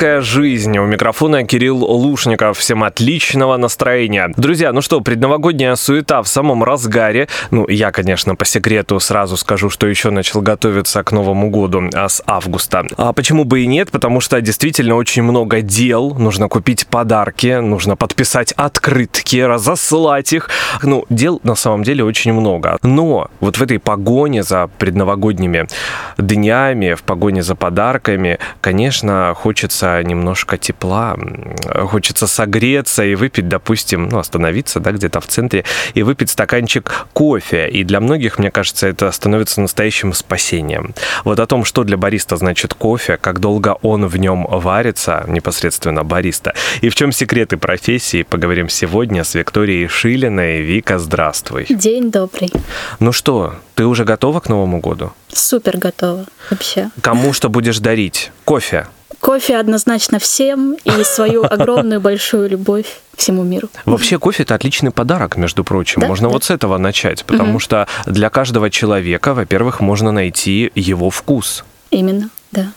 «Светская жизнь». У микрофона Кирилл Лушников. Всем отличного настроения. Друзья, ну что, предновогодняя суета в самом разгаре. Ну, я, конечно, по секрету сразу скажу, что еще начал готовиться к Новому году а с августа. А почему бы и нет? Потому что действительно очень много дел. Нужно купить подарки, нужно подписать открытки, разослать их. Ну, дел на самом деле очень много. Но вот в этой погоне за предновогодними днями, в погоне за подарками, конечно, хочется немножко тепла, хочется согреться и выпить, допустим, ну, остановиться, да, где-то в центре и выпить стаканчик кофе. И для многих, мне кажется, это становится настоящим спасением. Вот о том, что для бариста значит кофе, как долго он в нем варится, непосредственно бариста, и в чем секреты профессии, поговорим сегодня с Викторией Шилиной. Вика, здравствуй. День добрый. Ну что, ты уже готова к Новому году? Супер готова вообще. Кому что будешь дарить? Кофе. Кофе однозначно всем и свою огромную большую любовь всему миру. Вообще кофе это отличный подарок, между прочим. Да, можно да. вот с этого начать, потому что для каждого человека, во-первых, можно найти его вкус. Именно, да.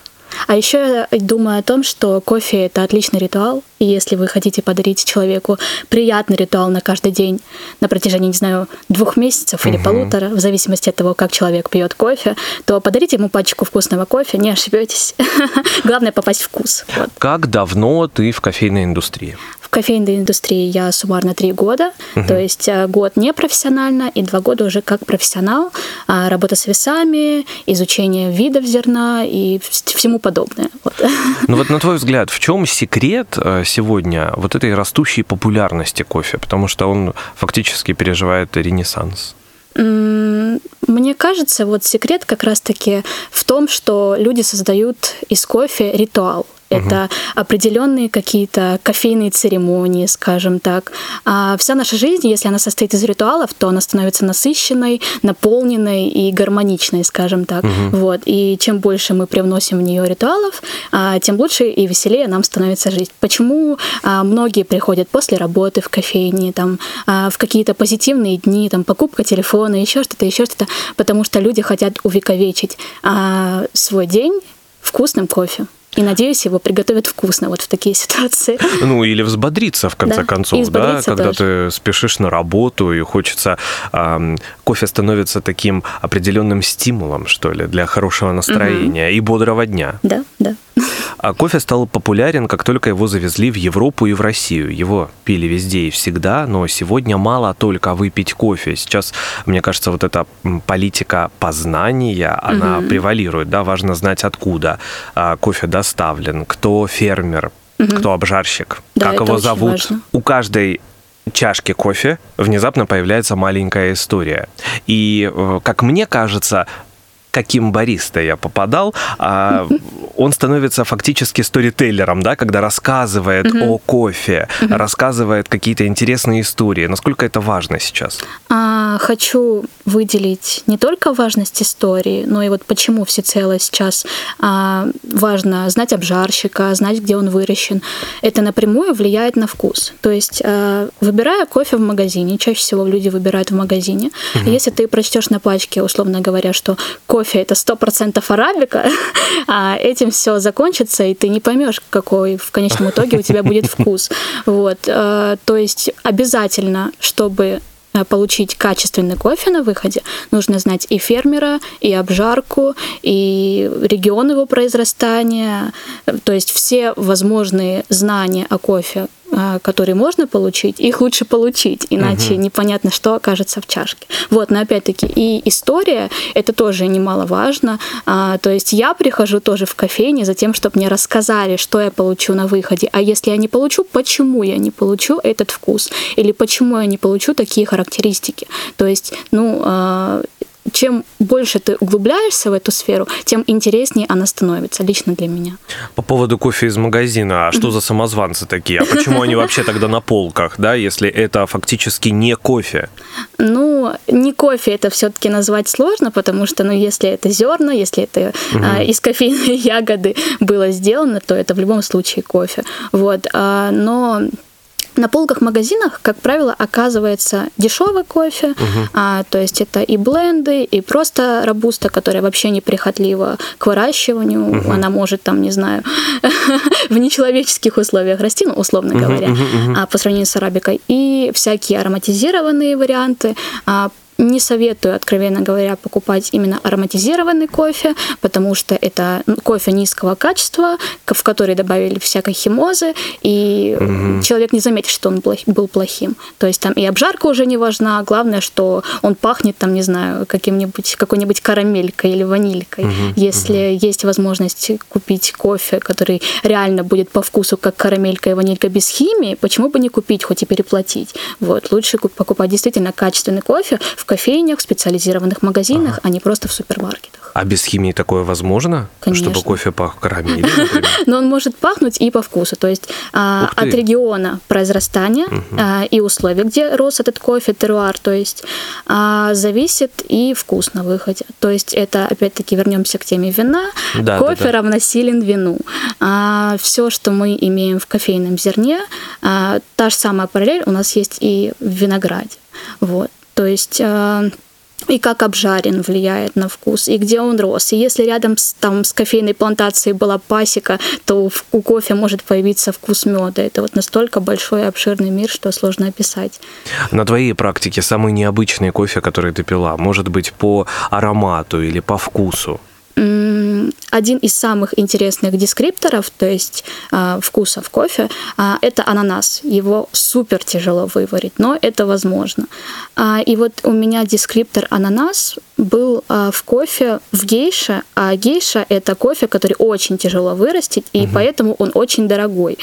А еще я думаю о том, что кофе это отличный ритуал, и если вы хотите подарить человеку приятный ритуал на каждый день на протяжении, не знаю, двух месяцев или полутора, в зависимости от того, как человек пьет кофе, то подарите ему пачку вкусного кофе, не ошибетесь. Главное попасть в вкус. Вот. Как давно ты в кофейной индустрии? Кофейной индустрии я суммарно три года, то есть э, год не профессионально и два года уже как профессионал. А, Работа с весами, изучение видов зерна и вс- всему подобное. Вот. Ну вот на твой взгляд, в чем секрет э, сегодня вот этой растущей популярности кофе? Потому что он фактически переживает ренессанс. Мне кажется, вот секрет как раз-таки в том, что люди создают из кофе ритуал. Это определенные какие-то кофейные церемонии, скажем так. А вся наша жизнь, если она состоит из ритуалов, то она становится насыщенной, наполненной и гармоничной, скажем так. Вот. И чем больше мы привносим в нее ритуалов, а, тем лучше и веселее нам становится жизнь. Почему а, многие приходят после работы в кофейне, там, а, в какие-то позитивные дни, там, покупка телефона, еще что-то, еще что-то, потому что люди хотят увековечить свой день вкусным кофе. И надеюсь, его приготовят вкусно вот в такие ситуации. Ну, или взбодриться, в конце Да, концов, да, когда тоже. ты спешишь на работу и хочется... ам, кофе становится таким определенным стимулом, что ли, для хорошего настроения и бодрого дня. Да, да. А кофе стал популярен, как только его завезли в Европу и в Россию. Его пили везде и всегда, но сегодня мало только выпить кофе. Сейчас, мне кажется, вот эта политика познания, она превалирует, да, важно знать, откуда а, кофе доставлен, кто фермер, кто обжарщик, Да, как его зовут. важно. У каждой чашки кофе внезапно появляется маленькая история. И, э, как мне кажется, каким бариста я попадал, а, он становится фактически сторителлером, да, когда рассказывает о кофе, рассказывает какие-то интересные истории. Насколько это важно сейчас? А, хочу выделить не только важность истории, но и вот почему всецело сейчас а, важно знать обжарщика, знать, где он выращен. Это напрямую влияет на вкус. То есть, а, выбирая кофе в магазине, чаще всего люди выбирают в магазине, если ты прочтешь на пачке, условно говоря, что кофе это 100% арабика, а этим все закончится, и ты не поймешь, какой в конечном итоге у тебя будет вкус. Вот. э, То есть обязательно, чтобы э, получить качественный кофе на выходе, нужно знать и фермера, и обжарку, и регион его произрастания, Э, то есть все возможные знания о кофе, которые можно получить, их лучше получить, иначе непонятно, что окажется в чашке. Вот, но опять-таки и история, это тоже немаловажно. А, то есть я прихожу тоже в кофейне за тем, чтобы мне рассказали, что я получу на выходе, а если я не получу, почему я не получу этот вкус, или почему я не получу такие характеристики. То есть, ну, а, чем больше ты углубляешься в эту сферу, тем интереснее она становится, лично для меня. По поводу кофе из магазина, а что за самозванцы такие? А почему они вообще тогда на полках, да, если это фактически не кофе? Ну, не кофе это все-таки назвать сложно, потому что, ну, если это зерна, если это а, из кофейной ягоды было сделано, то это в любом случае кофе. Вот, а, но на полках магазинах, как правило, оказывается дешевый кофе, а, то есть это и бленды, и просто робуста, которая вообще неприхотлива к выращиванию, она может там, не знаю, в нечеловеческих условиях расти, ну, условно говоря, а, по сравнению с арабикой, и всякие ароматизированные варианты, а, не советую, откровенно говоря, покупать именно ароматизированный кофе, потому что это ну, кофе низкого качества, в который добавили всякой химозы, и человек не заметит, что он был плохим. То есть там и обжарка уже не важна, главное, что он пахнет там, не знаю, каким-нибудь, какой-нибудь карамелькой или ванилькой. Если есть возможность купить кофе, который реально будет по вкусу как карамелька и ванилька без химии, почему бы не купить, хоть и переплатить? Вот, лучше куп- покупать действительно качественный кофе в кофейнях, в специализированных магазинах, а не просто в супермаркетах. А без химии такое возможно? Конечно. Чтобы кофе пах карамелью? Но он может пахнуть и по вкусу. То есть а, от региона произрастания а, и условий, где рос этот кофе, теруар, то есть а, зависит и вкус на выходе. То есть это, опять-таки, вернемся к теме вина. Да, кофе да, да. равносилен вину. все, что мы имеем в кофейном зерне, та же самая параллель у нас есть и в винограде. Вот. То есть а, и как обжарен влияет на вкус, и где он рос. И если рядом с, там, с кофейной плантацией была пасека, то в- у кофе может появиться вкус меда. Это вот настолько большой и обширный мир, что сложно описать. На твоей практике самый необычный кофе, который ты пила, может быть по аромату или по вкусу? Один из самых интересных дескрипторов, то есть а, вкусов кофе, а, это ананас. Его супер тяжело выварить, но это возможно. А, И вот у меня дескриптор ананас был а, в кофе в гейше, а гейша это кофе, который очень тяжело вырастить, и поэтому он очень дорогой.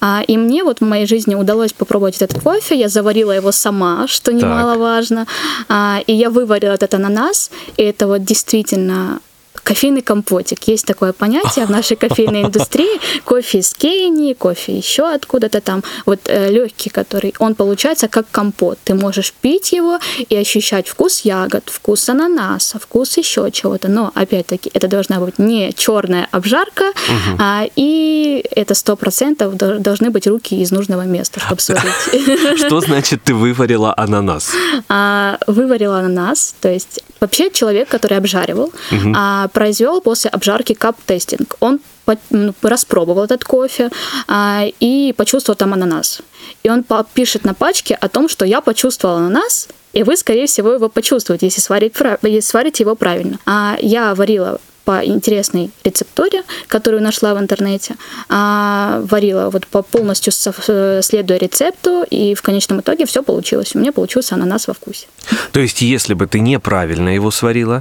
А, И мне вот в моей жизни удалось попробовать этот кофе, я заварила его сама, что немаловажно, А, и я выварила этот ананас, и это вот действительно кофейный компотик. Есть такое понятие в нашей кофейной индустрии. Кофе из Кении, кофе еще откуда-то там. Вот легкий, который, он получается как компот. Ты можешь пить его и ощущать вкус ягод, вкус ананаса, вкус еще чего-то. Но, опять-таки, это должна быть не черная обжарка, а, и это сто процентов должны быть руки из нужного места, чтобы сварить. Что значит ты выварила ананас? А, Выварила ананас, то есть Вообще человек, который обжаривал, а, произвел после обжарки кап-тестинг. Он по- ну, распробовал этот кофе а, и почувствовал там ананас. И он пишет на пачке о том, что я почувствовал ананас, и вы, скорее всего, его почувствуете, если, сварить, если сварите его правильно. А я варила по интересной рецептуре, которую нашла в интернете, а, варила вот по полностью э, следуя рецепту, и в конечном итоге все получилось. У меня получился ананас во вкусе. То есть, если бы ты неправильно его сварила,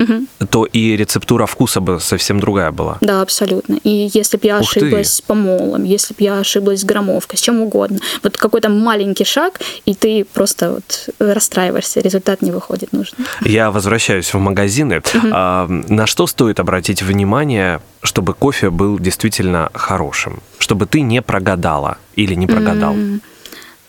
то и рецептура вкуса бы совсем другая была. Да, абсолютно. И если бы я Ух ты. ошиблась с помолом, если бы я ошиблась с громовкой, с чем угодно, вот какой-то маленький шаг, и ты просто вот расстраиваешься, результат не выходит нужный. Я возвращаюсь в магазины. А, на что стоит обратить внимание, чтобы кофе был действительно хорошим? Чтобы ты не прогадала или не прогадал?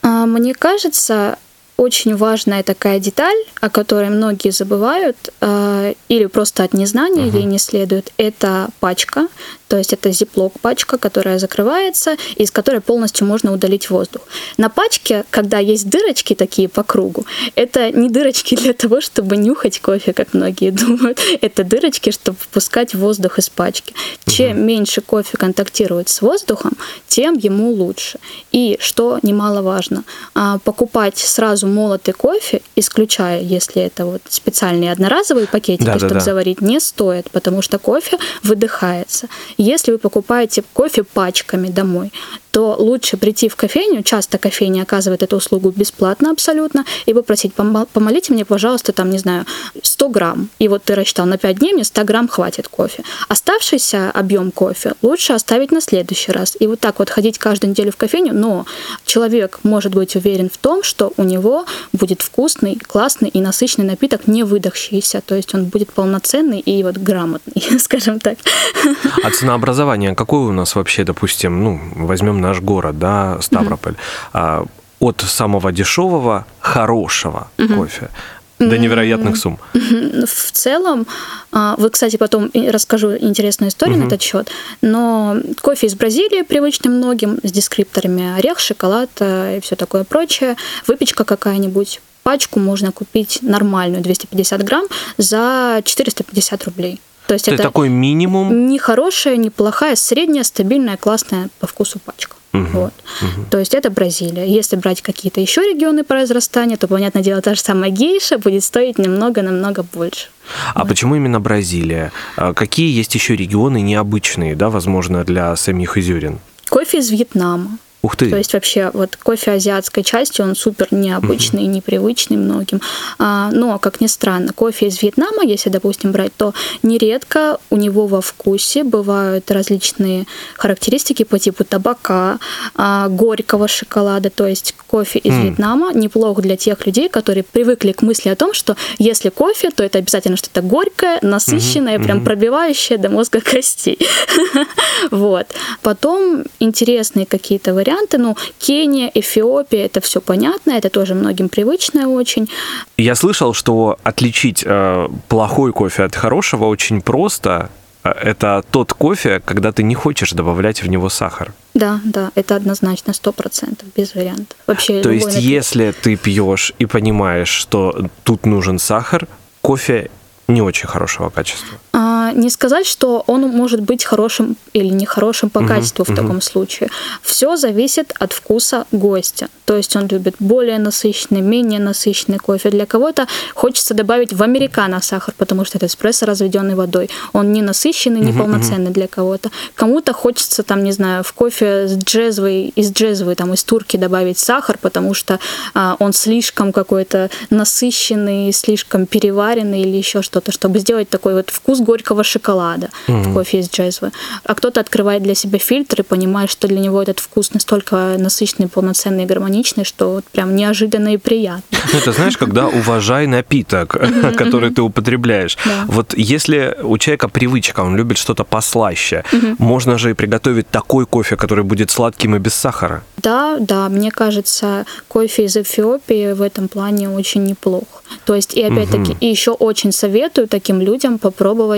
А, Мне кажется, очень важная такая деталь, о которой многие забывают а, или просто от незнания ей не следует, это пачка. То есть это зиплок пачка, которая закрывается, из которой полностью можно удалить воздух. На пачке, когда есть дырочки такие по кругу, это не дырочки для того, чтобы нюхать кофе, как многие думают. Это дырочки, чтобы впускать воздух из пачки. Чем меньше кофе контактирует с воздухом, тем ему лучше. И, что немаловажно, а, покупать сразу молотый кофе, исключая, если это вот специальные одноразовые пакетики, Да-да-да. чтобы заварить, не стоит, потому что кофе выдыхается. Если вы покупаете кофе пачками домой, то лучше прийти в кофейню, часто кофейня оказывает эту услугу бесплатно абсолютно, и попросить, «Помо- помолите мне, пожалуйста, там, не знаю, 100 грамм. И вот ты рассчитал, на 5 дней мне 100 грамм хватит кофе. Оставшийся объем кофе лучше оставить на следующий раз. И вот так вот ходить каждую неделю в кофейню, но человек может быть уверен в том, что у него будет вкусный, классный и насыщенный напиток, не выдохшийся. То есть он будет полноценный и вот грамотный, скажем так. А ценообразование какое у нас вообще, допустим, ну, возьмем наш город, да, Ставрополь, а, от самого дешевого, хорошего кофе до невероятных сумм. В целом, а, вот, кстати, потом расскажу интересную историю на этот счет, но кофе из Бразилии привычный многим, с дескрипторами орех, шоколад э, и все такое прочее, выпечка какая-нибудь, пачку можно купить нормальную, 250 грамм, за 450 рублей. То есть Это это такой минимум. не хорошая, не плохая, средняя, стабильная, классная по вкусу пачка. Вот. То есть это Бразилия. Если брать какие-то еще регионы произрастания, то, понятное дело, та же самая гейша будет стоить немного-намного больше. А почему именно Бразилия? А Какие есть еще регионы необычные, да, возможно, для самих изюрин? Кофе из Вьетнама. Ух ты! То есть вообще вот кофе азиатской части, он супер необычный и непривычный многим. А, но, как ни странно, кофе из Вьетнама, если, допустим, брать, то нередко у него во вкусе бывают различные характеристики по типу табака, а, горького шоколада. То есть кофе из Вьетнама неплох для тех людей, которые привыкли к мысли о том, что если кофе, то это обязательно что-то горькое, насыщенное, прям пробивающее до мозга костей. Вот. Потом интересные какие-то варианты. Ну, Кения, Эфиопия, это все понятно, это тоже многим привычное очень. Я слышал, что отличить э, плохой кофе от хорошего очень просто. Э, Это тот кофе, когда ты не хочешь добавлять в него сахар. Да, да, это однозначно, сто процентов, без вариантов. Вообще, То есть, напиток. если ты пьешь и понимаешь, что тут нужен сахар, кофе не очень хорошего качества. А, не сказать, что он может быть хорошим или нехорошим по качеству в таком случае. Все зависит от вкуса гостя. То есть он любит более насыщенный, менее насыщенный кофе. Для кого-то хочется добавить в американо сахар, потому что это эспрессо, разведенный водой. Он не насыщенный, не полноценный для кого-то. Кому-то хочется, там, не знаю, в кофе с джезвой, из джезвой, там, из турки добавить сахар, потому что а, он слишком какой-то насыщенный, слишком переваренный или еще что-то, чтобы сделать такой вот вкус горького шоколада в кофе из джезвы. А кто-то открывает для себя фильтр и понимает, что для него этот вкус настолько насыщенный, полноценный и гармоничный, что вот прям неожиданно и приятно. Ну, это знаешь, когда уважай напиток, который ты употребляешь. Вот если у человека привычка, он любит что-то послаще, можно же и приготовить такой кофе, который будет сладким и без сахара. Да, да, мне кажется, кофе из Эфиопии в этом плане очень неплох. То есть, и опять-таки, и еще очень советую таким людям попробовать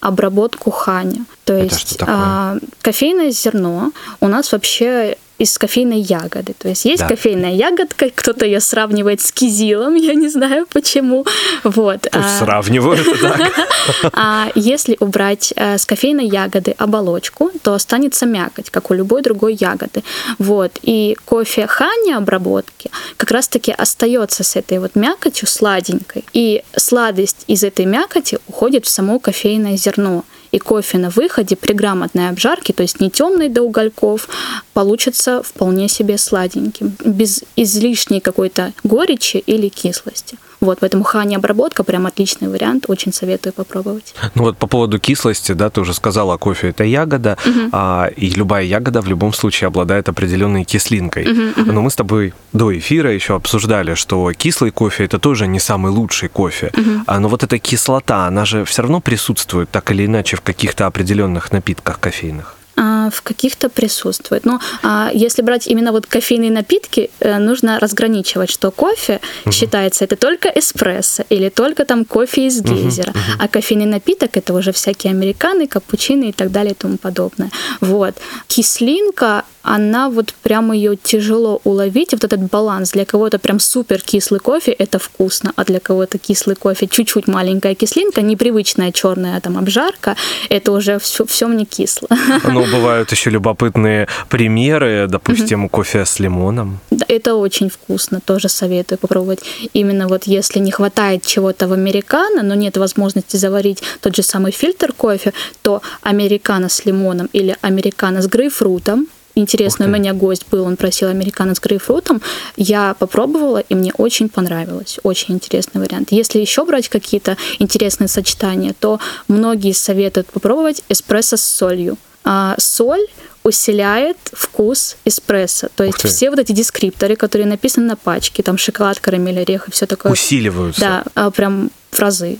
обработку ханя. То есть а, кофейное зерно у нас вообще из кофейной ягоды. То есть есть Да. кофейная ягодка, кто-то ее сравнивает с кизилом, я не знаю почему. Вот. Пусть а- сравнивают а если убрать э, с кофейной ягоды оболочку, то останется мякоть, как у любой другой ягоды. Вот. И кофе хани обработки как раз-таки остается с этой вот мякотью сладенькой. И сладость из этой мякоти уходит в само кофейное зерно. И кофе на выходе при грамотной обжарке, то есть не темный до угольков, получится вполне себе сладеньким, без излишней какой-то горечи или кислости. Вот, поэтому хани обработка прям отличный вариант, очень советую попробовать. Ну вот по поводу кислости, да, ты уже сказала, кофе это ягода, а, и любая ягода в любом случае обладает определенной кислинкой. Но мы с тобой до эфира еще обсуждали, что кислый кофе это тоже не самый лучший кофе. А, но вот эта кислота, она же все равно присутствует так или иначе в каких-то определенных напитках кофейных. А, в каких-то присутствует. Но а, если брать именно вот кофейные напитки, э, нужно разграничивать, что кофе считается это только эспрессо или только там кофе из гейзера, а кофейный напиток это уже всякие американы, капучино и так далее и тому подобное. Вот. Кислинка, она вот прям ее тяжело уловить, вот этот баланс. Для кого-то прям супер кислый кофе это вкусно, а для кого-то кислый кофе чуть-чуть маленькая кислинка, непривычная черная там обжарка, это уже все, все мне кисло. Но бывают еще любопытные примеры, допустим, кофе с лимоном. Да, Это очень вкусно, тоже советую попробовать. Именно вот если не хватает чего-то в американо, но нет возможности заварить тот же самый фильтр кофе, то американо с лимоном или американо с грейпфрутом. Интересно, у меня гость был, он просил американо с грейпфрутом. Я попробовала, и мне очень понравилось. Очень интересный вариант. Если еще брать какие-то интересные сочетания, то многие советуют попробовать эспрессо с солью. А соль усиляет вкус эспрессо. То есть все вот эти дескрипторы, которые написаны на пачке, там шоколад, карамель, орех и все такое. Усиливаются. Да, а, прям в разы.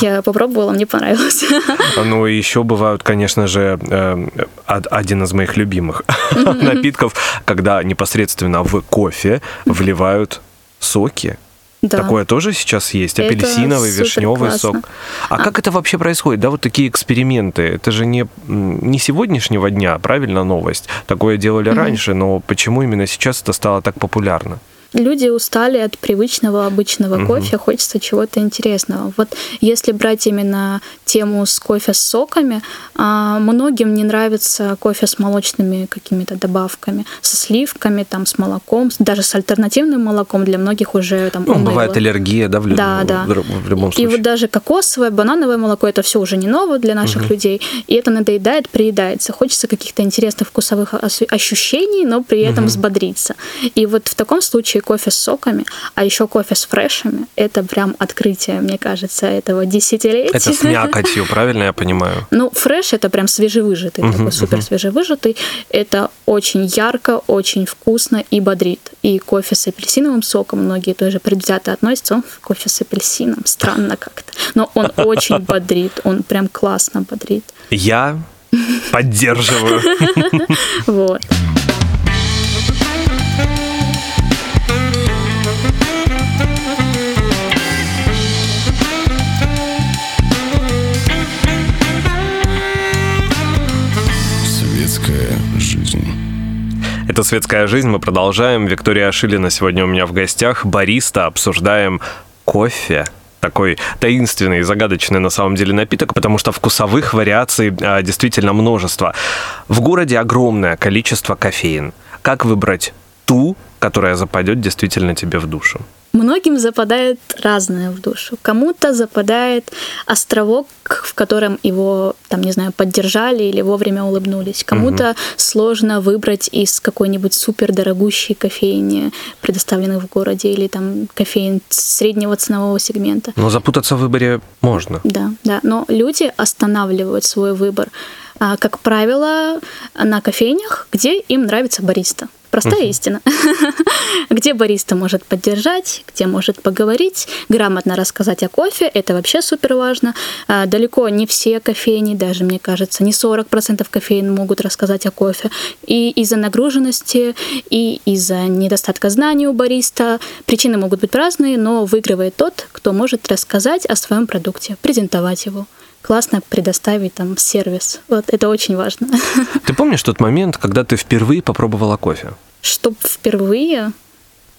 Я попробовала, мне понравилось. Ну и еще бывают, конечно же, э, од- один из моих любимых напитков, когда непосредственно в кофе вливают соки. Да. Такое тоже сейчас есть? Апельсиновый, вишневый сок. А, как это вообще происходит? Да, вот такие эксперименты. Это же не, не сегодняшнего дня, правильно, новость? Такое делали раньше, но почему именно сейчас это стало так популярно? Люди устали от привычного обычного Мгм. кофе, хочется чего-то интересного. Вот если брать именно тему с кофе с соками, а, многим не нравится кофе с молочными какими-то добавками, со сливками, там, с молоком, даже с альтернативным молоком для многих уже там Ну, уныло. бывает аллергия, да, в, лю- Да, да. в, любом И случае. вот даже кокосовое, банановое молоко это все уже не ново для наших людей, и это надоедает, приедается. Хочется каких-то интересных вкусовых ощущений, но при этом взбодриться. И вот в таком случае кофе с соками, а еще кофе с фрешами, это прям открытие, мне кажется, этого десятилетия. Это с мякотью, правильно я понимаю? Ну, фреш это прям свежевыжатый, Мгм, такой супер свежевыжатый. Это очень ярко, очень вкусно и бодрит. И кофе с апельсиновым соком многие тоже предвзято относятся. «О, кофе с апельсином, странно как-то. Но он очень бодрит, он прям классно бодрит. Я поддерживаю. Вот. Это «Светская жизнь». Мы продолжаем. Виктория Ашилина сегодня у меня в гостях. Бариста. Обсуждаем кофе. Такой таинственный и загадочный на самом деле напиток, потому что вкусовых вариаций а, действительно множество. В городе огромное количество кофеин. Как выбрать ту, которая западет действительно тебе в душу? Многим западает разное в душу. Кому-то западает островок, в котором его, там, не знаю, поддержали или вовремя улыбнулись. Кому-то сложно выбрать из какой-нибудь супер дорогущей кофейни, предоставленных в городе, или там кофеин среднего ценового сегмента. Но запутаться в выборе можно. Да, да. Но люди останавливают свой выбор, а, как правило, на кофейнях, где им нравится бариста. Простая истина. где бариста может поддержать, где может поговорить, грамотно рассказать о кофе, это вообще супер важно. А, Далеко не все кофейни, даже, мне кажется, не 40% кофеин могут рассказать о кофе. И из-за нагруженности, и из-за недостатка знаний у бариста. Причины могут быть разные, но выигрывает тот, кто может рассказать о своем продукте, презентовать его классно предоставить там сервис. Вот это очень важно. Ты помнишь тот момент, когда ты впервые попробовала кофе? Чтоб впервые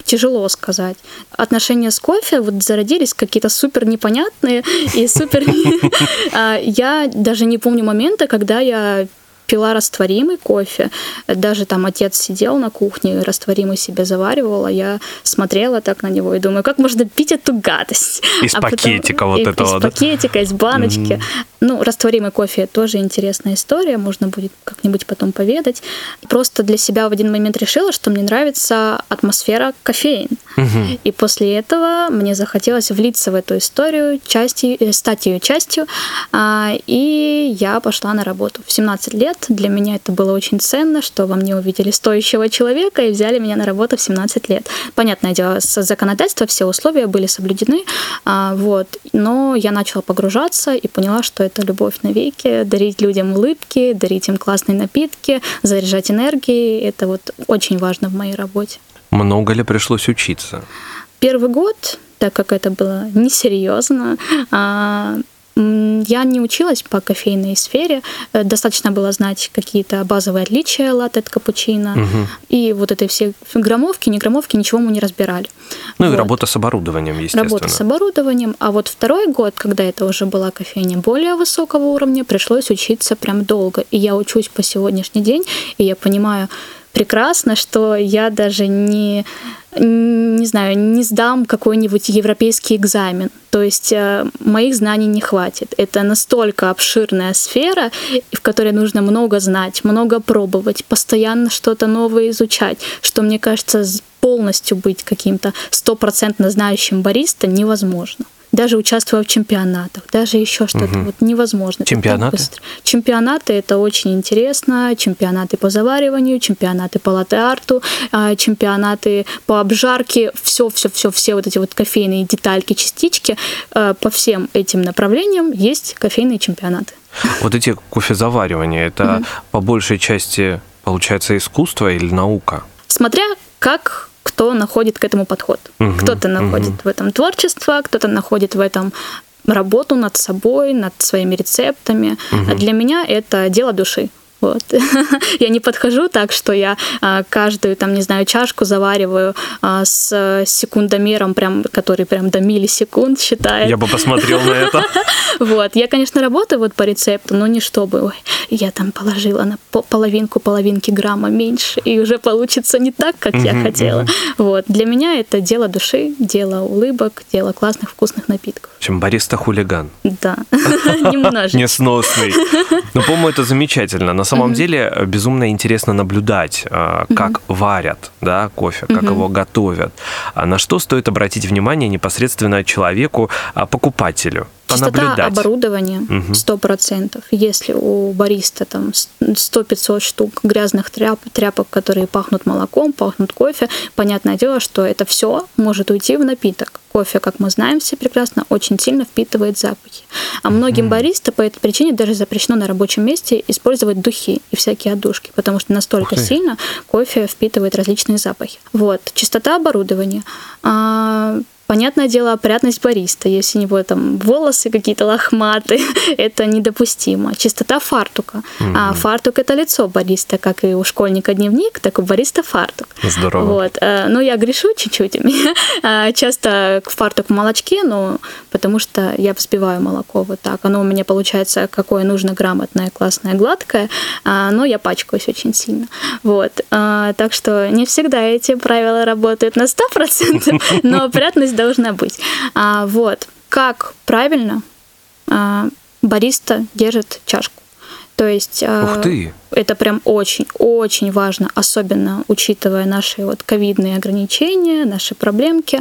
тяжело сказать. Отношения с кофе вот зародились какие-то супер непонятные и супер... А, я даже не помню момента, когда я пила растворимый кофе. Даже там отец сидел на кухне, растворимый себе заваривал, а я смотрела так на него и думаю, как можно пить эту гадость? Из а пакетика потом, вот из, этого, из да? пакетика, из баночки. Mm-hmm. Ну, растворимый кофе тоже интересная история, можно будет как-нибудь потом поведать. Просто для себя в один момент решила, что мне нравится атмосфера кофеин. Mm-hmm. И после этого мне захотелось влиться в эту историю, частью, э, стать ее частью, а, и я пошла на работу. В 17 лет лет. Для меня это было очень ценно, что во мне увидели стоящего человека и взяли меня на работу в 17 лет. Понятное дело, с законодательства все условия были соблюдены, а, вот. но я начала погружаться и поняла, что это любовь навеки, дарить людям улыбки, дарить им классные напитки, заряжать энергией. Это вот очень важно в моей работе. Много ли пришлось учиться? Первый год, так как это было несерьезно, а, я не училась по кофейной сфере, э, достаточно было знать какие-то базовые отличия латте от капучино, угу. и вот этой все граммовки, не граммовки, ничего мы не разбирали. Ну вот. и работа с оборудованием, естественно. Работа с оборудованием, а вот второй год, когда это уже была кофейня более высокого уровня, пришлось учиться прям долго, и я учусь по сегодняшний день, и я понимаю, прекрасно, что я даже не, не знаю, не сдам какой-нибудь европейский экзамен. То есть э, моих знаний не хватит. Это настолько обширная сфера, в которой нужно много знать, много пробовать, постоянно что-то новое изучать, что, мне кажется, полностью быть каким-то стопроцентно знающим бариста невозможно даже участвуя в чемпионатах, даже еще что-то. Угу. Вот невозможно. Чемпионаты? Чемпионаты это очень интересно. Чемпионаты по завариванию, чемпионаты по латте-арту, а, чемпионаты по обжарке, все, все, все, все вот эти вот кофейные детальки, частички. А, по всем этим направлениям есть кофейные чемпионаты. Вот эти кофезаваривания, это угу. по большей части получается искусство или наука? Смотря как кто находит к этому подход. Угу, кто-то находит угу. в этом творчество, кто-то находит в этом работу над собой, над своими рецептами. Угу. А для меня это дело души. Вот. я не подхожу так, что я а, каждую, там, не знаю, чашку завариваю а, с секундомером, прям, который прям до миллисекунд считает. Я бы посмотрел на это. вот. Я, конечно, работаю вот по рецепту, но не чтобы, ой, я там положила на половинку половинки грамма меньше, и уже получится не так, как я хотела. вот. Для меня это дело души, дело улыбок, дело классных вкусных напитков. В общем, бариста-хулиган. Да, немножечко. Несносный. Ну, по-моему, это замечательно. На самом mm-hmm. деле э, безумно интересно наблюдать, э, как mm-hmm. варят да, кофе, как mm-hmm. его готовят. А на что стоит обратить внимание непосредственно человеку, а, покупателю? Чистота оборудования сто процентов. Если у бариста там 100-500 штук грязных тряп, тряпок, которые пахнут молоком, пахнут кофе, понятное дело, что это все может уйти в напиток. Кофе, как мы знаем все прекрасно, очень сильно впитывает запахи. А многим mm. бариста по этой причине даже запрещено на рабочем месте использовать духи и всякие отдушки, потому что настолько сильно кофе впитывает различные запахи. Вот. Чистота оборудования. Понятное дело, опрятность бариста. Если у него там волосы какие-то лохматые, это недопустимо. Чистота фартука. Mm-hmm. А фартук это лицо бариста, как и у школьника дневник, так и у бариста фартук. Здорово. Вот. Э, ну, я грешу чуть-чуть. Э, часто фартук в молочке, но потому что я взбиваю молоко вот так. Оно у меня получается какое нужно, грамотное, классное, гладкое, а, но я пачкаюсь очень сильно. Вот. Э, так что не всегда эти правила работают на 100%, но опрятность должна быть. А, вот. Как правильно а, бариста держит чашку. То есть а, Ух ты. это прям очень-очень важно, особенно учитывая наши вот ковидные ограничения, наши проблемки.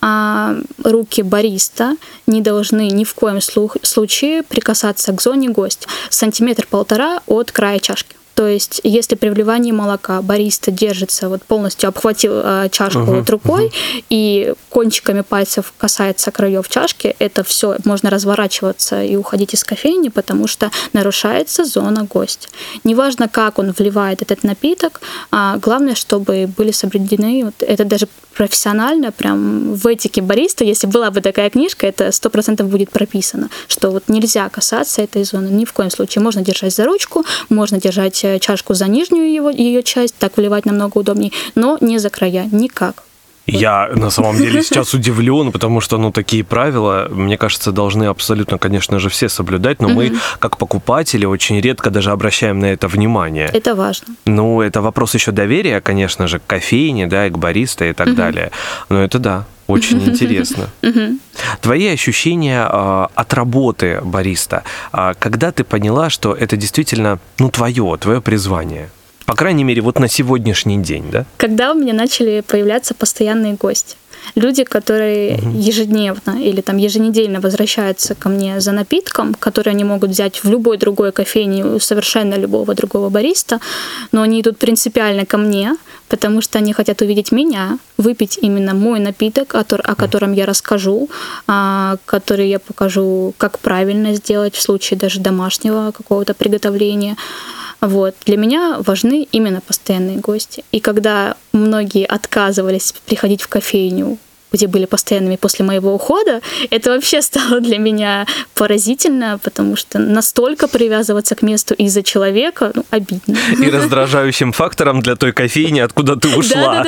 А, руки бариста не должны ни в коем случае прикасаться к зоне гостя. Сантиметр-полтора от края чашки. То есть, если при вливании молока бариста держится, вот полностью обхватил э, чашку uh-huh, вот рукой, uh-huh. и кончиками пальцев касается краев чашки, это все можно разворачиваться и уходить из кофейни, потому что нарушается зона гостя. Неважно, как он вливает этот напиток, а главное, чтобы были соблюдены, вот это даже профессионально, прям в этике бариста, если была бы такая книжка, это сто процентов будет прописано, что вот нельзя касаться этой зоны ни в коем случае. Можно держать за ручку, можно держать э, чашку за нижнюю его, ее часть, так вливать намного удобнее, но не за края, никак. Я на самом деле сейчас удивлен, потому что, ну, такие правила, мне кажется, должны абсолютно, конечно же, все соблюдать, но мы, как покупатели, очень редко даже обращаем на это внимание. Это важно. Ну, это вопрос еще доверия, конечно же, к кофейне, да, и к бариста и так далее. Но это да, очень интересно. Твои ощущения э, от работы бариста, э, когда ты поняла, что это действительно, ну, твое, твое призвание? По крайней мере, вот на сегодняшний день, да? Когда у меня начали появляться постоянные гости. Люди, которые угу. ежедневно или там еженедельно возвращаются ко мне за напитком, который они могут взять в любой другой кофейне у совершенно любого другого бариста, но они идут принципиально ко мне, потому что они хотят увидеть меня, выпить именно мой напиток, о котором я расскажу, а, который я покажу, как правильно сделать в случае даже домашнего какого-то приготовления. Вот. Для меня важны именно постоянные гости. И когда многие отказывались приходить в кофейню где были постоянными после моего ухода, это вообще стало для меня поразительно, потому что настолько привязываться к месту из-за человека, ну, обидно. И раздражающим фактором для той кофейни, откуда ты ушла.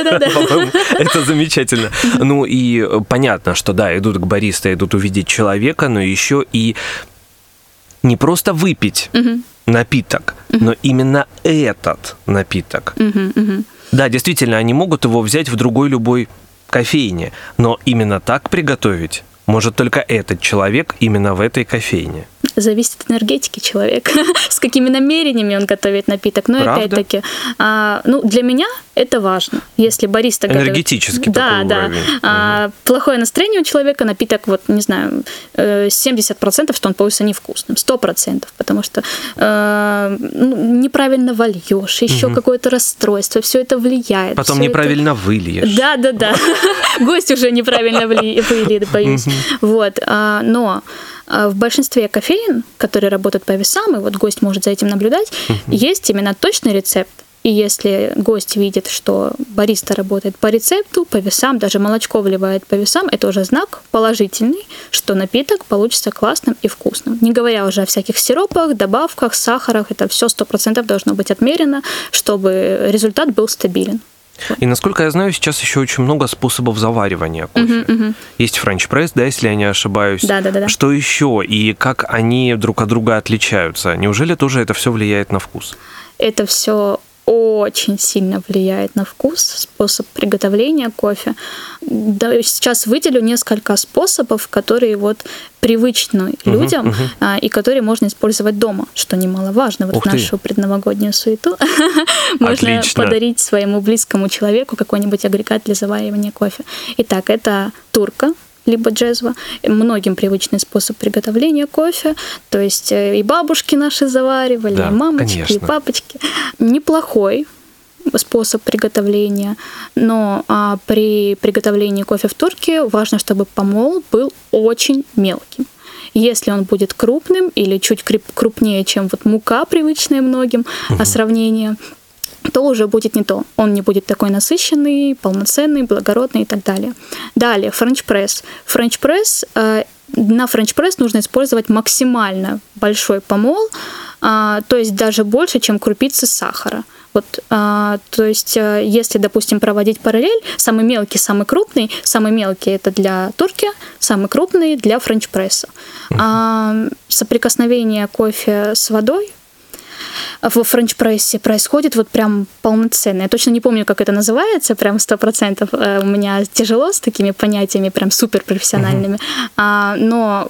Это замечательно. Ну и понятно, что да, идут к бариста, идут увидеть человека, но еще и не просто выпить напиток, но именно этот напиток. Да, действительно, они могут его взять в другой любой кофейне, но именно так приготовить может только этот человек именно в этой кофейне. Зависит от энергетики человека, с какими намерениями он готовит напиток. Но Правда? опять-таки, а, ну, для меня это важно. Если бариста Энергетически готовит... Да, да. Уровень. А, угу. Плохое настроение у человека, напиток, вот, не знаю, 70%, э, что он получится невкусным, 100%, потому что э, ну, неправильно вольешь, еще угу. какое-то расстройство, все это влияет. Потом неправильно это... выльешь. Да, да, да. Гость уже неправильно выльет, боюсь. Вот, а, но в большинстве кофеин, которые работают по весам, и вот гость может за этим наблюдать, есть именно точный рецепт. И если гость видит, что бариста работает по рецепту, по весам, даже молочко вливает по весам, это уже знак положительный, что напиток получится классным и вкусным. Не говоря уже о всяких сиропах, добавках, сахарах, это все сто процентов должно быть отмерено, чтобы результат был стабилен. И насколько я знаю, сейчас еще очень много способов заваривания кофе. Uh-huh, uh-huh. Есть френч-пресс, да, если я не ошибаюсь. Да, да, да. Что еще и как они друг от друга отличаются? Неужели тоже это все влияет на вкус? Это все очень сильно влияет на вкус, способ приготовления кофе. Да, сейчас выделю несколько способов, которые вот привычны uh-huh, людям uh-huh. А, и которые можно использовать дома, что немаловажно. Вот Ух нашу ты. предновогоднюю суету можно подарить своему близкому человеку какой-нибудь агрегат для заваривания кофе. Итак, это турка, либо джезва. Многим привычный способ приготовления кофе. То есть э, и бабушки наши заваривали, да, и мамочки, конечно. и папочки. Неплохой способ приготовления, но а, при приготовлении кофе в турке важно, чтобы помол был очень мелким. Если он будет крупным или чуть крупнее, чем вот мука, привычная многим, угу. а сравнение, то уже будет не то. Он не будет такой насыщенный, полноценный, благородный и так далее. Далее, френч-пресс. Френч-пресс, э, на френч-пресс нужно использовать максимально большой помол, э, то есть даже больше, чем крупицы сахара. Вот, а, то есть, э, если, допустим, проводить параллель, самый мелкий, самый крупный, самый мелкий это для турки, самый крупный для френч-пресса. А, соприкосновение кофе с водой в френч-прессе происходит вот прям полноценно. Я точно не помню, как это называется, прям сто процентов. Э, у меня тяжело с такими понятиями, прям супер профессиональными. Uh-huh. Но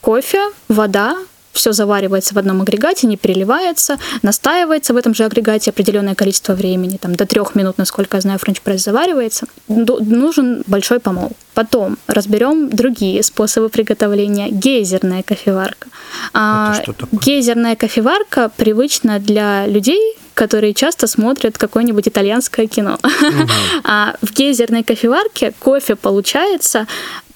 кофе, вода, все заваривается в одном агрегате, не переливается, настаивается в этом же агрегате определенное количество времени, там до трех минут, насколько я знаю, френч-пресс заваривается. Нужен большой помол. Потом разберем другие способы приготовления. Гейзерная кофеварка. А, гейзерная кофеварка привычна для людей, которые часто смотрят какое-нибудь итальянское кино. А в гейзерной кофеварке кофе получается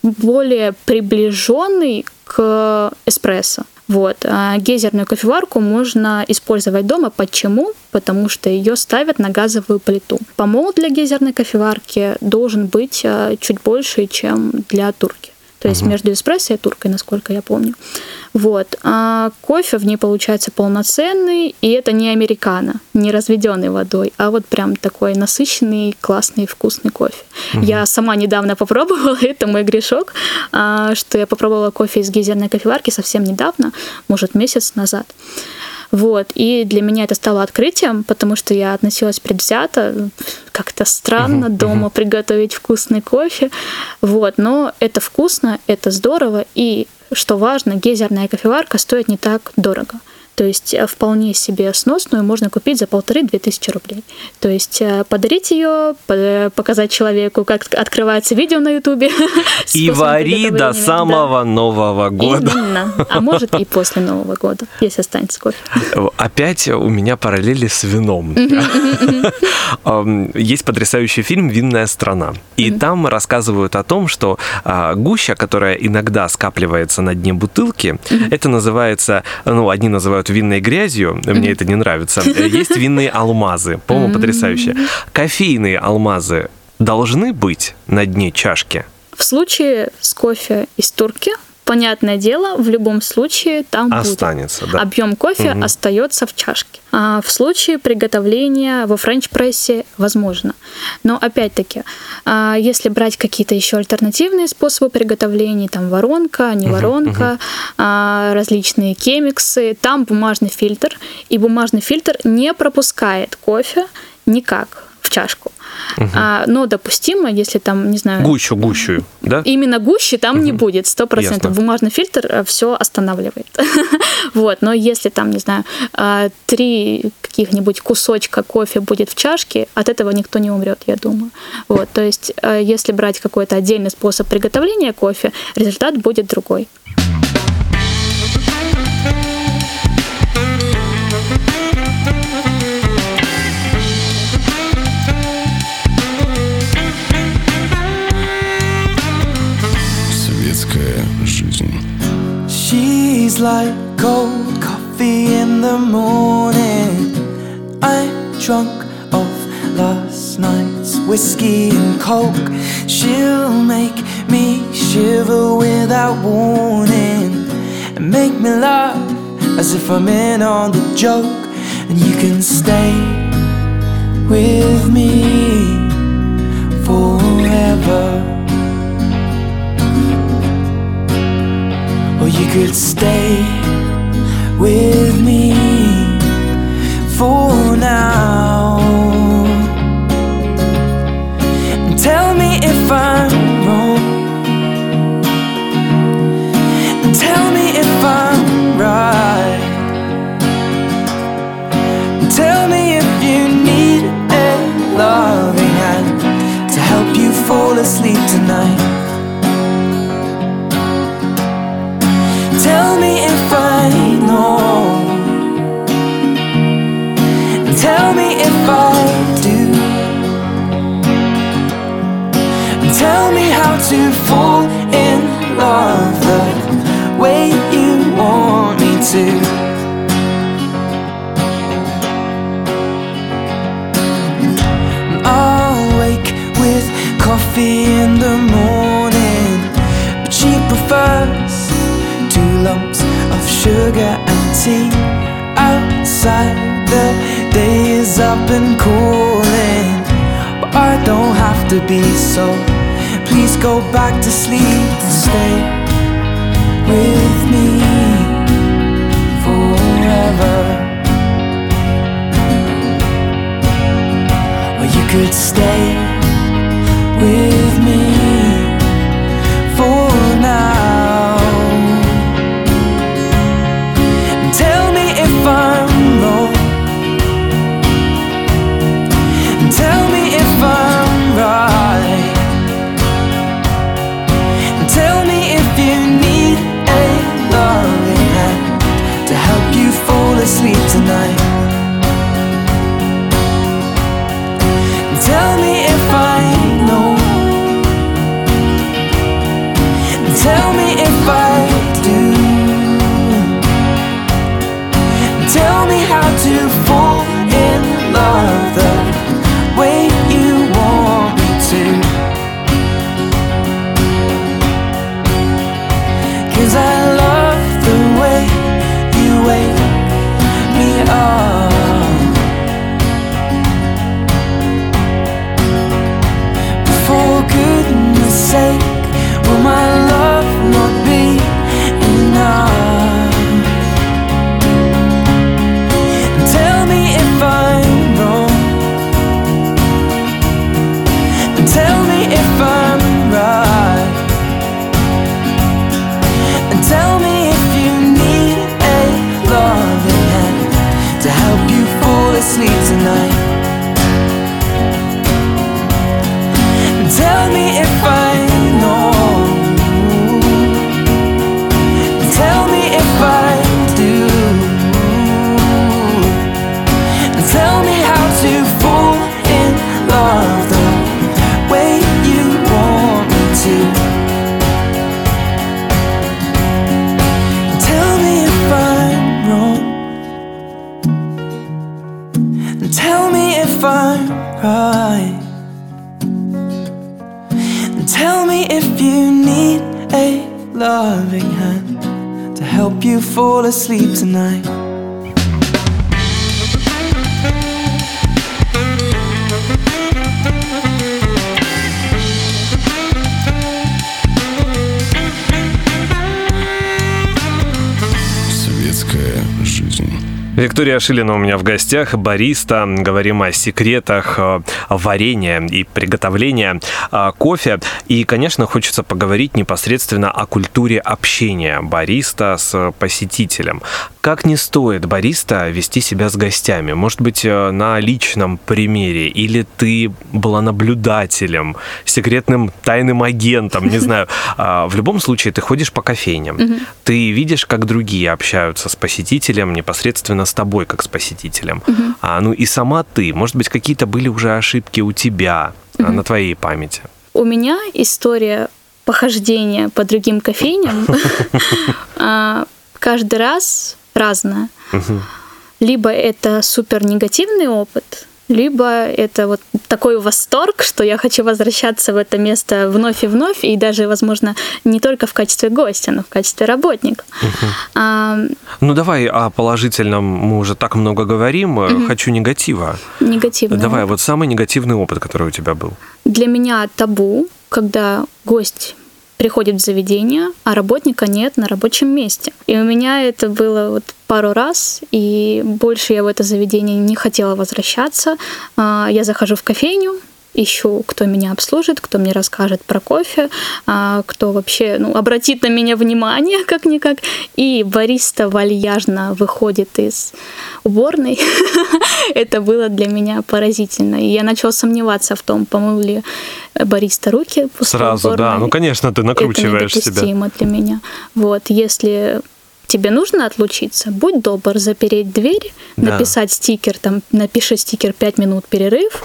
более приближенный к эспрессо. Вот. А гейзерную кофеварку можно использовать дома. Почему? Потому что ее ставят на газовую плиту. Помол для гейзерной кофеварки должен быть а, чуть больше, чем для турки. То есть угу. между эспрессо и туркой, насколько я помню. Вот. А кофе в ней получается полноценный, и это не американо, не разведенный водой, а вот прям такой насыщенный, классный, вкусный кофе. Угу. Я сама недавно попробовала, это мой грешок, а, что я попробовала кофе из гейзерной кофеварки совсем недавно, может, месяц назад. Вот. И для меня это стало открытием, потому что я относилась предвзято, как-то странно uh-huh, дома uh-huh. приготовить вкусный кофе. Вот. Но это вкусно, это здорово. И, что важно, гейзерная кофеварка стоит не так дорого. То есть э, вполне себе сносную можно купить за полторы-две тысячи рублей. То есть э, подарить ее, показать человеку, как открывается видео на Ютубе. И вари до самого Нового года. Именно. А может и после Нового года, если останется кофе. Опять у меня параллели с вином. Есть потрясающий фильм «Винная страна». И там рассказывают о том, что а, гуща, которая иногда скапливается на дне бутылки, это называется, ну, одни называют называют винной грязью, мне это не нравится. Есть винные алмазы, по-моему, потрясающе. Кофейные алмазы должны быть на дне чашки? В случае с кофе из турки понятное дело, в любом случае там останется, будет. да. Объем кофе угу. остается в чашке. А в случае приготовления во френч-прессе возможно. Но опять-таки, а, если брать какие-то еще альтернативные способы приготовления, там воронка, не воронка, угу, угу. различные кемиксы, там бумажный фильтр, и бумажный фильтр не пропускает кофе никак в чашку. Угу. А, но допустимо, если там, не знаю... Гущу, гущу, да? Именно гущи там угу. не будет, сто процентов. Бумажный фильтр э, все останавливает. вот, но если там, не знаю, а, три каких-нибудь кусочка кофе будет в чашке, от этого никто не умрет, я думаю. Вот, то есть, э, если брать какой-то отдельный способ приготовления кофе, результат будет другой. She's like cold coffee in the morning. I'm drunk off last night's whiskey and coke. She'll make me shiver without warning and make me laugh as if I'm in on the joke. And you can stay with me forever. Could stay with me for now. Tell me if I'm wrong. Tell me if I'm right. Tell me if you need a loving hand To help you fall asleep tonight Tell me if I know. Tell me if I do. Tell me how to fall in love the way you want me to. Sugar and tea outside. The day is up and calling, but I don't have to be so. Please go back to sleep and stay Виктория Шилина у меня в гостях, бариста. Говорим о секретах э, варенья и приготовления э, кофе. И, конечно, хочется поговорить непосредственно о культуре общения бариста с посетителем. Как не стоит бариста вести себя с гостями? Может быть, э, на личном примере? Или ты была наблюдателем, секретным тайным агентом? Не знаю. А, В любом случае, ты ходишь по кофейням. Ты видишь, как другие общаются с посетителем непосредственно с тобой, как с посетителем. А, ну и сама ты. Может быть, какие-то были уже ошибки у тебя а, на твоей памяти? У меня история похождения по другим кофейням каждый раз разная. Либо это супер негативный опыт, либо это вот такой восторг, что я хочу возвращаться в это место вновь и вновь, и даже, возможно, не только в качестве гостя, но в качестве работника. А, Ну давай о положительном мы уже так много говорим. Э, Хочу негатива. негативный Давай, опыт. вот самый негативный опыт, который у тебя был. Для меня табу, когда гость приходит в заведение, а работника нет на рабочем месте. И у меня это было вот пару раз, и больше я в это заведение не хотела возвращаться. А, Я захожу в кофейню, ищу, кто меня обслужит, кто мне расскажет про кофе, а, кто вообще ну, обратит на меня внимание, как-никак. И бариста вальяжно выходит из уборной. Это было для меня поразительно. И я начала сомневаться в том, помыл ли бариста руки после Сразу, да. Ну, конечно, ты накручиваешь Это себя. для меня. Вот, если тебе нужно отлучиться, будь добр запереть дверь, Да. написать стикер, там, напиши стикер 5 минут перерыв,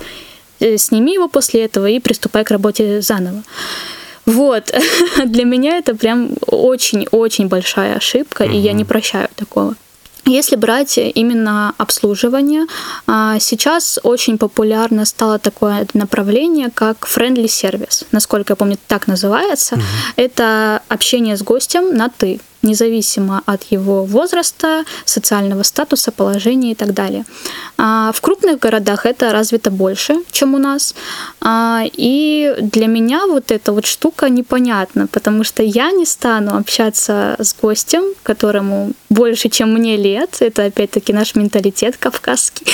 сними его после этого и приступай к работе заново. Вот, для меня это прям очень-очень большая ошибка, и я не прощаю такого. Если брать именно обслуживание, а, сейчас очень популярно стало такое направление, как friendly service. Насколько я помню, так называется. Это общение с гостем на «ты», независимо от его возраста, социального статуса, положения и так далее. А, В крупных городах это развито больше, чем у нас. А, И для меня вот эта вот штука непонятна, потому что я не стану общаться с гостем, которому больше, чем мне лет. Это опять-таки наш менталитет кавказский.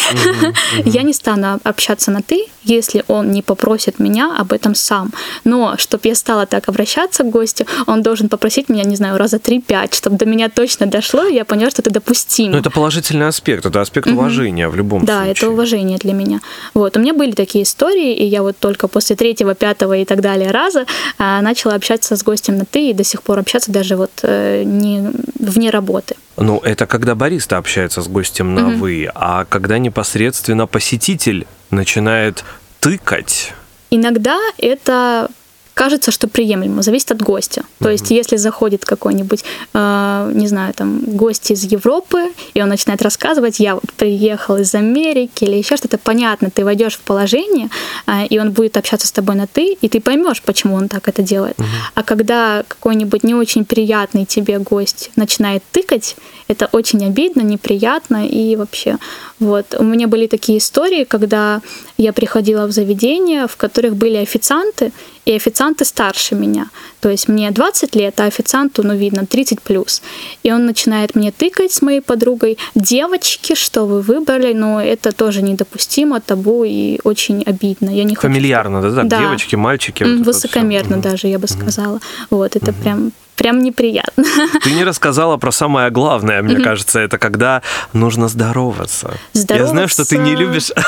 Я не стану общаться на ты, если он не попросит меня об этом сам. Но чтобы я стала так обращаться к гостю, он должен попросить меня, не знаю, раза 3-5, чтобы до меня точно дошло, и я поняла, что это допустимо. Ну, это положительный аспект, это аспект уважения в любом Да, случае. это уважение для меня. Вот. У меня были такие истории, и я вот только после третьего, пятого и так далее раза а, начала общаться с гостем на «ты», и до сих пор общаться даже вот э, не вне работы. Ну, это когда бариста общается с гостем на «вы», а когда непосредственно посетитель начинает тыкать. Иногда это кажется, что приемлемо, зависит от гостя. То есть, если заходит какой-нибудь, э, не знаю, там, гость из Европы, и он начинает рассказывать, я вот приехал из Америки или еще что-то, понятно, ты войдешь в положение, э, и он будет общаться с тобой на ты, и ты поймешь, почему он так это делает. А когда какой-нибудь не очень приятный тебе гость начинает тыкать, это очень обидно, неприятно и вообще. Вот. У меня были такие истории, когда я приходила в заведения, в которых были официанты, и официанты старше меня. То есть мне 20 лет, а официанту, ну, видно, 30 плюс. И он начинает мне тыкать с моей подругой. Девочки, что вы выбрали, но это тоже недопустимо, табу и очень обидно. Я не хочу, Фамильярно, да, так, Да. девочки, мальчики. Вот. Высокомерно даже, я бы сказала. Вот, это прям, прям неприятно. Ты не рассказала про самое главное, мне кажется, это когда нужно здороваться. Я знаю, что ты не Здороваться. любишь,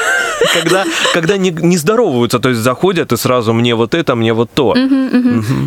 когда, когда не, не здороваются, то есть заходят и сразу мне вот это, мне вот то.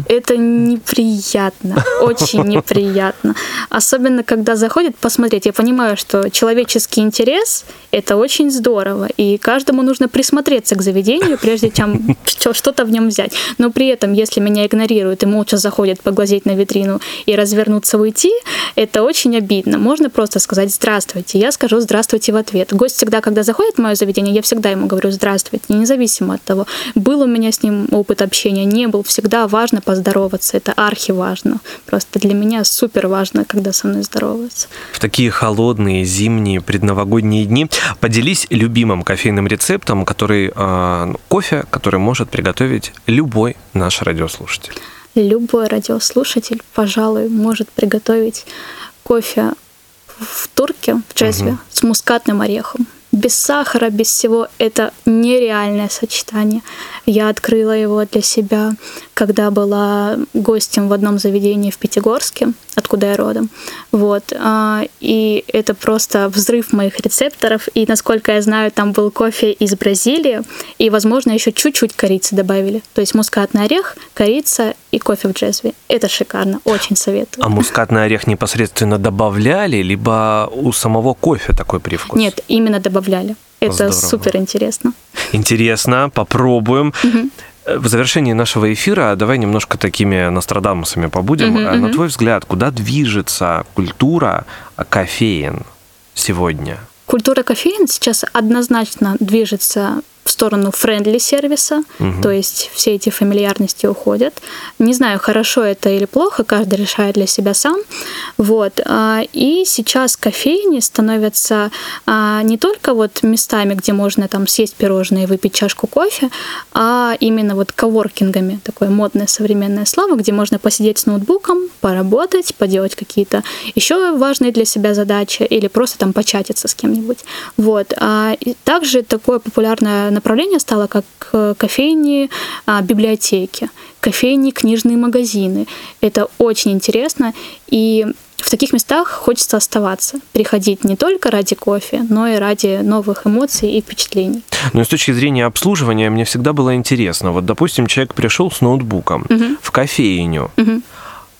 Это неприятно, очень неприятно. Особенно, когда заходит посмотреть. Я понимаю, что человеческий интерес – это очень здорово, и каждому нужно присмотреться к заведению, прежде чем что- что-то в нем взять. Но при этом, если меня игнорируют и молча заходят поглазеть на витрину, витрину и развернуться уйти, это очень обидно. Можно просто сказать «здравствуйте», я скажу «здравствуйте» в ответ. Гость всегда, когда заходит в мое заведение, я всегда ему говорю «здравствуйте», независимо от того, был у меня с ним опыт общения, не был, всегда важно поздороваться, это архи важно. Просто для меня супер важно, когда со мной здороваются. В такие холодные зимние предновогодние дни поделись любимым кофейным рецептом, который э, кофе, который может приготовить любой наш радиослушатель. Любой радиослушатель, пожалуй, может приготовить кофе в турке, в джезве, Мгм. с мускатным орехом. Без сахара, без всего. Это нереальное сочетание. Я открыла его для себя, когда была гостем в одном заведении в Пятигорске, откуда я родом. Вот. а, И это просто взрыв моих рецепторов. И, насколько я знаю, там был кофе из Бразилии. И, возможно, еще чуть-чуть корицы добавили. То есть мускатный орех, корица и кофе в джезве. Это шикарно. Очень советую. А мускатный орех непосредственно добавляли, либо у самого кофе такой привкус? Нет, именно добавляли. Это Здорово. супер интересно. Интересно, попробуем. Э, В завершении нашего эфира давай немножко такими Нострадамусами побудем. Мгм, Э, На твой взгляд, куда движется культура кофеен сегодня? Культура кофеен сейчас однозначно движется в сторону friendly сервиса, Мгм. то есть все эти фамильярности уходят. Не знаю, хорошо это или плохо, каждый решает для себя сам. Вот. а, И сейчас кофейни становятся а, не только вот местами, где можно там съесть пирожные и выпить чашку кофе, а именно вот коворкингами, такое модное современное слово, где можно посидеть с ноутбуком, поработать, поделать какие-то еще важные для себя задачи или просто там початиться с кем-нибудь. Вот. А и также такое популярное направление стало, как э, кофейни, а, библиотеки, кофейни, книжные магазины. Это очень интересно, и в таких местах хочется оставаться, приходить не только ради кофе, но и ради новых эмоций и впечатлений. Ну и с точки зрения обслуживания мне всегда было интересно. Вот, допустим, человек пришел с ноутбуком Мгм. в кофейню, Мгм.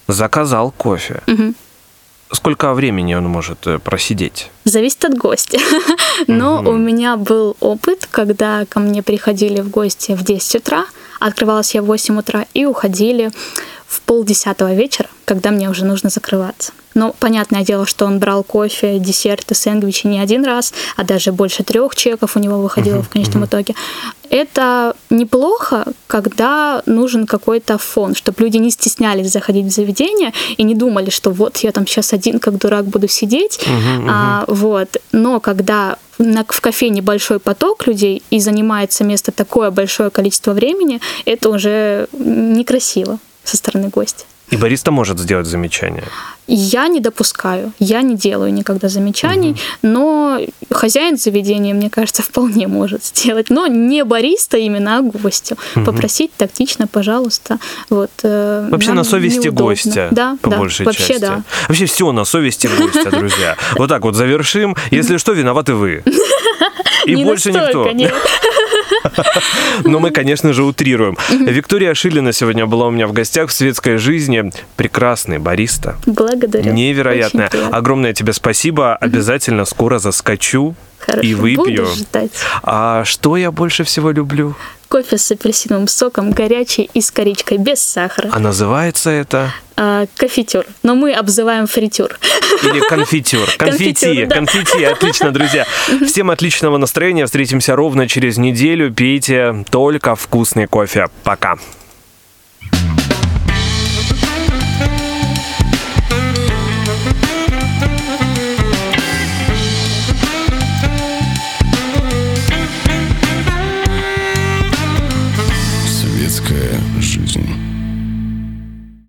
заказал кофе. Мгм. Сколько времени он может э, просидеть? Зависит от гостя. Но у меня был опыт, когда ко мне приходили в гости в 10 утра, открывалась я в 8 утра и уходили в полдесятого вечера, когда мне уже нужно закрываться. Но понятное дело, что он брал кофе, десерты, сэндвичи не один раз, а даже больше трех чеков у него выходило в конечном итоге. Это неплохо, когда нужен какой-то фон, чтобы люди не стеснялись заходить в заведение и не думали, что вот я там сейчас один как дурак буду сидеть. А, вот. Но когда на- в кофейне большой поток людей и занимается место такое большое количество времени, это уже некрасиво со стороны гостя. И бариста может сделать замечание. Я не допускаю, я не делаю никогда замечаний, но хозяин заведения, мне кажется, вполне может сделать. Но не бариста именно, а гостю. Попросить тактично, пожалуйста. Вот, э, Вообще на совести неудобно. гостя, Да, по да, большей вообще части. да. Вообще все на совести гостя, друзья. Вот так вот завершим. Если что, виноваты вы. И больше никто. Но мы, конечно же, утрируем. Виктория Шилина сегодня была у меня в гостях в светской жизни. Прекрасный бариста. Благодарю. Приятно. Огромное тебе спасибо. Обязательно скоро заскочу Хорошо, и выпью. буду ждать. А что я больше всего люблю? Кофе с апельсиновым соком, горячий и с коричкой, без сахара. А называется это А, конфитюр. Но мы обзываем фритюр. или конфитюр. Конфетти, Конфитюр, да. конфетти. Отлично, друзья. Всем отличного настроения. Встретимся ровно через неделю. Пейте только вкусный кофе. Пока.